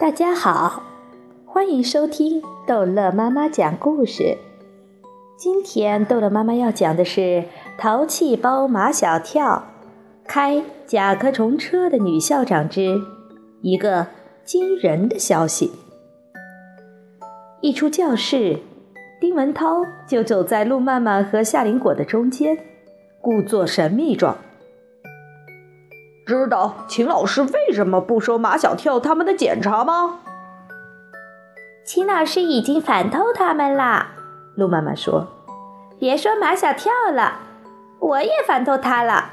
大家好，欢迎收听逗乐妈妈讲故事。今天逗乐妈妈要讲的是《淘气包马小跳开甲壳虫车的女校长之一个惊人的消息》。一出教室，丁文涛就走在陆曼曼和夏林果的中间，故作神秘状。知道秦老师为什么不收马小跳他们的检查吗？秦老师已经烦透他们啦。陆妈妈说：“别说马小跳了，我也烦透他了。”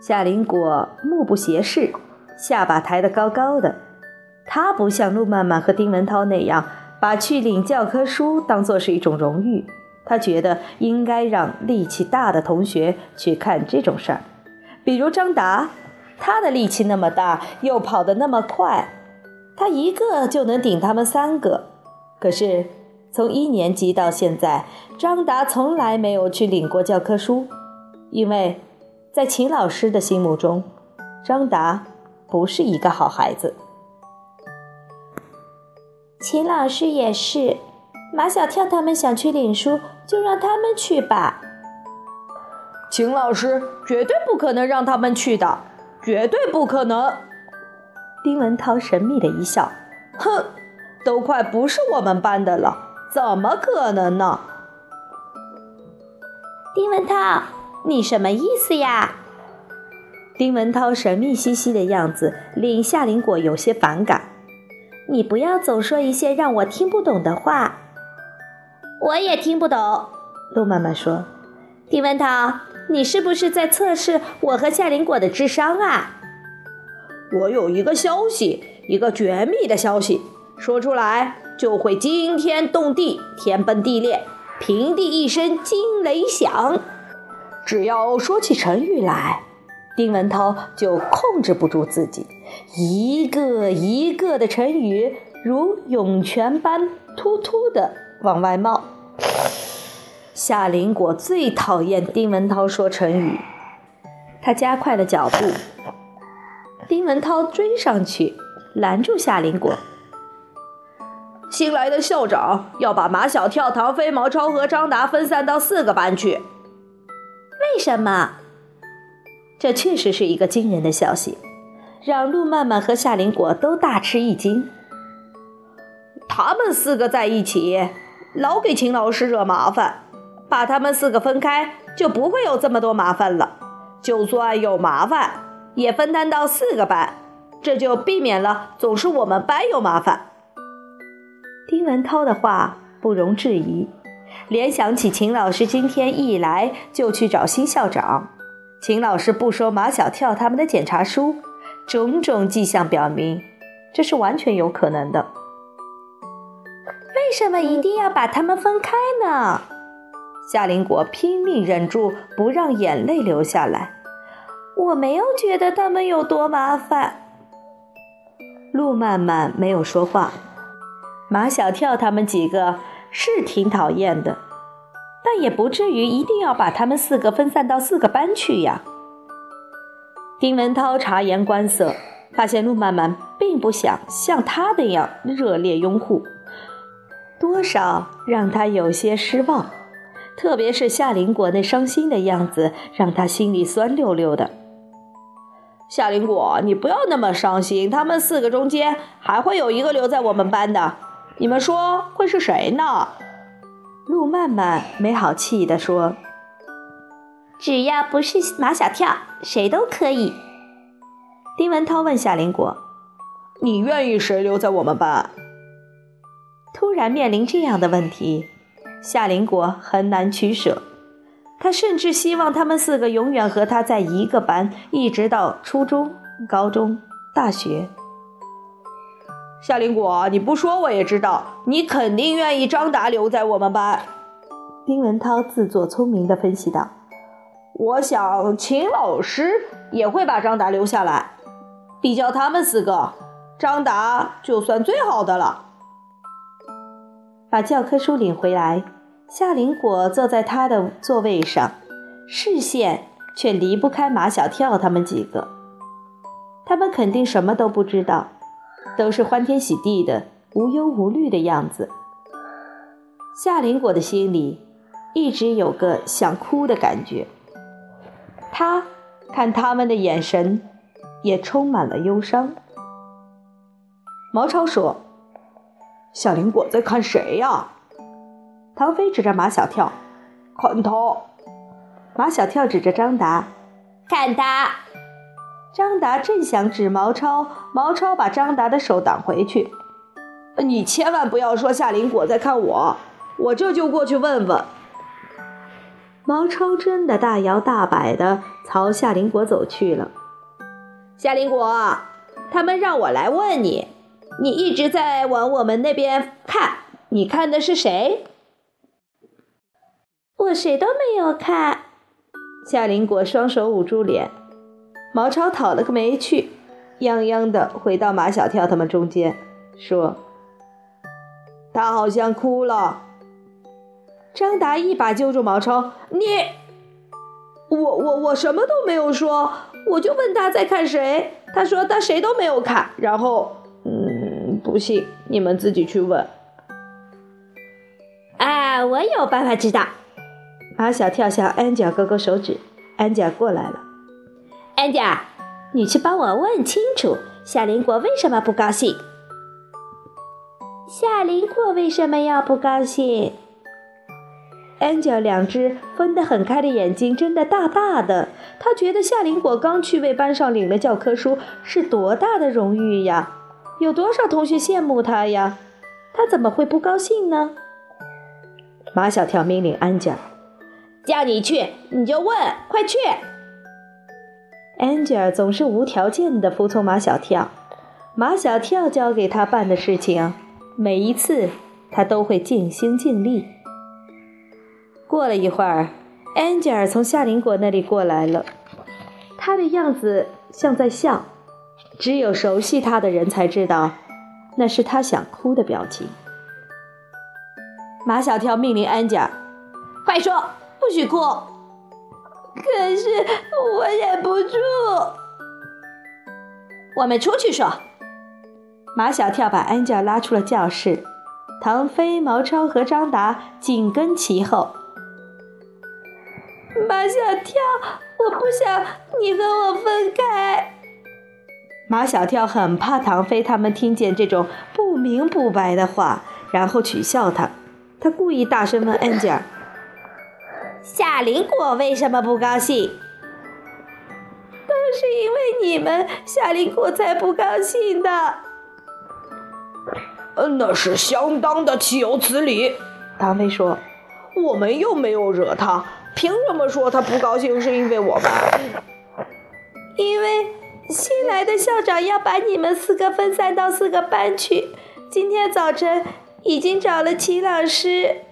夏林果目不斜视，下巴抬得高高的。他不像陆曼曼和丁文涛那样把去领教科书当做是一种荣誉，他觉得应该让力气大的同学去看这种事儿。比如张达，他的力气那么大，又跑得那么快，他一个就能顶他们三个。可是从一年级到现在，张达从来没有去领过教科书，因为在秦老师的心目中，张达不是一个好孩子。秦老师也是，马小跳他们想去领书，就让他们去吧。秦老师绝对不可能让他们去的，绝对不可能。丁文涛神秘的一笑，哼，都快不是我们班的了，怎么可能呢？丁文涛，你什么意思呀？丁文涛神秘兮兮的样子令夏林果有些反感。你不要总说一些让我听不懂的话。我也听不懂。陆妈妈说：“丁文涛。”你是不是在测试我和夏林果的智商啊？我有一个消息，一个绝密的消息，说出来就会惊天动地、天崩地裂、平地一声惊雷响。只要说起成语来，丁文涛就控制不住自己，一个一个的成语如涌泉般突突的往外冒。夏林果最讨厌丁文涛说成语，他加快了脚步。丁文涛追上去，拦住夏林果。新来的校长要把马小跳、唐飞、毛超和张达分散到四个班去。为什么？这确实是一个惊人的消息，让陆曼曼和夏林果都大吃一惊。他们四个在一起，老给秦老师惹麻烦。把他们四个分开，就不会有这么多麻烦了。就算有麻烦，也分担到四个班，这就避免了总是我们班有麻烦。丁文涛的话不容置疑，联想起秦老师今天一来就去找新校长，秦老师不收马小跳他们的检查书，种种迹象表明，这是完全有可能的。为什么一定要把他们分开呢？夏林果拼命忍住不让眼泪流下来。我没有觉得他们有多麻烦。陆曼曼没有说话。马小跳他们几个是挺讨厌的，但也不至于一定要把他们四个分散到四个班去呀。丁文涛察言观色，发现陆曼曼并不想像他那样热烈拥护，多少让他有些失望。特别是夏林果那伤心的样子，让他心里酸溜溜的。夏林果，你不要那么伤心，他们四个中间还会有一个留在我们班的，你们说会是谁呢？陆曼曼没好气地说：“只要不是马小跳，谁都可以。”丁文涛问夏林果：“你愿意谁留在我们班？”突然面临这样的问题。夏林果很难取舍，他甚至希望他们四个永远和他在一个班，一直到初中、高中、大学。夏林果，你不说我也知道，你肯定愿意张达留在我们班。丁文涛自作聪明地分析道：“我想秦老师也会把张达留下来，比较他们四个，张达就算最好的了。”把教科书领回来，夏林果坐在他的座位上，视线却离不开马小跳他们几个。他们肯定什么都不知道，都是欢天喜地的、无忧无虑的样子。夏林果的心里一直有个想哭的感觉，他看他们的眼神也充满了忧伤。毛超说：“夏林果在看谁呀？”唐飞指着马小跳：“看他。”马小跳指着张达：“看他。”张达正想指毛超，毛超把张达的手挡回去：“你千万不要说夏林果在看我，我这就过去问问。”毛超真的大摇大摆的朝夏林果走去了。夏林果，他们让我来问你。你一直在往我们那边看，你看的是谁？我谁都没有看。夏林果双手捂住脸，毛超讨了个没趣，泱泱的回到马小跳他们中间，说：“他好像哭了。”张达一把揪住毛超：“你，我我我什么都没有说，我就问他在看谁，他说他谁都没有看，然后。”不信，你们自己去问。啊，我有办法知道。马小跳向安吉尔勾勾手指，安吉尔过来了。安吉尔，你去帮我问清楚夏林果为什么不高兴。夏林果为什么要不高兴？安吉尔两只分得很开的眼睛睁得大大的，他觉得夏林果刚去为班上领了教科书是多大的荣誉呀！有多少同学羡慕他呀？他怎么会不高兴呢？马小跳命令安吉尔：“叫你去，你就问，快去！”安吉尔总是无条件的服从马小跳。马小跳交给他办的事情，每一次他都会尽心尽力。过了一会儿，安吉尔从夏林果那里过来了，他的样子像在笑。只有熟悉他的人才知道，那是他想哭的表情。马小跳命令安家：“快说，不许哭。”可是我忍不住。我们出去说。马小跳把安家拉出了教室，唐飞、毛超和张达紧跟其后。马小跳，我不想你和我分开。马小跳很怕唐飞他们听见这种不明不白的话，然后取笑他。他故意大声问安吉尔：“夏林果为什么不高兴？”“都是因为你们，夏林果才不高兴的。”“嗯，那是相当的岂有此理。”唐飞说：“我们又没有惹他，凭什么说他不高兴是因为我们？”“因为。”新来的校长要把你们四个分散到四个班去。今天早晨已经找了齐老师。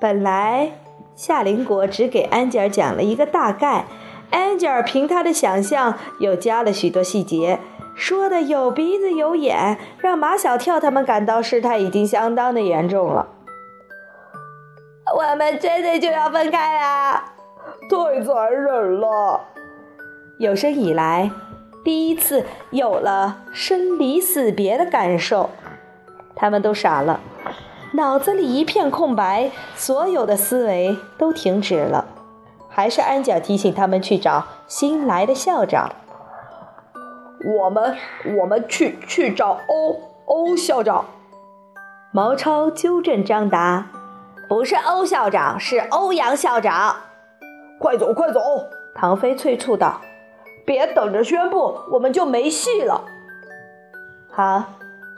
本来夏林果只给安吉尔讲了一个大概，安吉尔凭他的想象又加了许多细节，说的有鼻子有眼，让马小跳他们感到事态已经相当的严重了。我们真的就要分开啦！太残忍了。有生以来，第一次有了生离死别的感受，他们都傻了，脑子里一片空白，所有的思维都停止了。还是安角提醒他们去找新来的校长。我们，我们去去找欧欧校长。毛超纠正张达：“不是欧校长，是欧阳校长。”快走，快走！唐飞催促道。别等着宣布，我们就没戏了。好，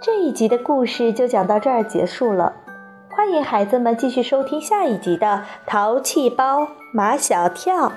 这一集的故事就讲到这儿结束了。欢迎孩子们继续收听下一集的《淘气包马小跳》。